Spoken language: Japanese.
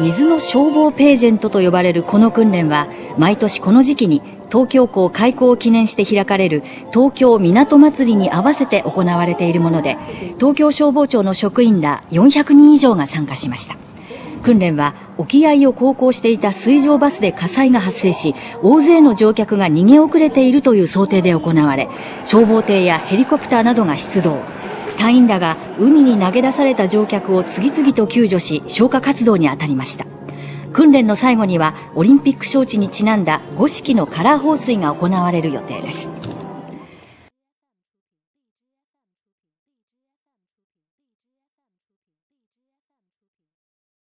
水の消防ページェントと呼ばれるこの訓練は毎年この時期に東京港開港を記念して開かれる東京港祭りに合わせて行われているもので東京消防庁の職員ら400人以上が参加しました。訓練は沖合を航行していた水上バスで火災が発生し大勢の乗客が逃げ遅れているという想定で行われ消防艇やヘリコプターなどが出動。隊員らが海に投げ出された乗客を次々と救助し消火活動に当たりました。訓練の最後にはオリンピック招致にちなんだ5式のカラー放水が行われる予定です。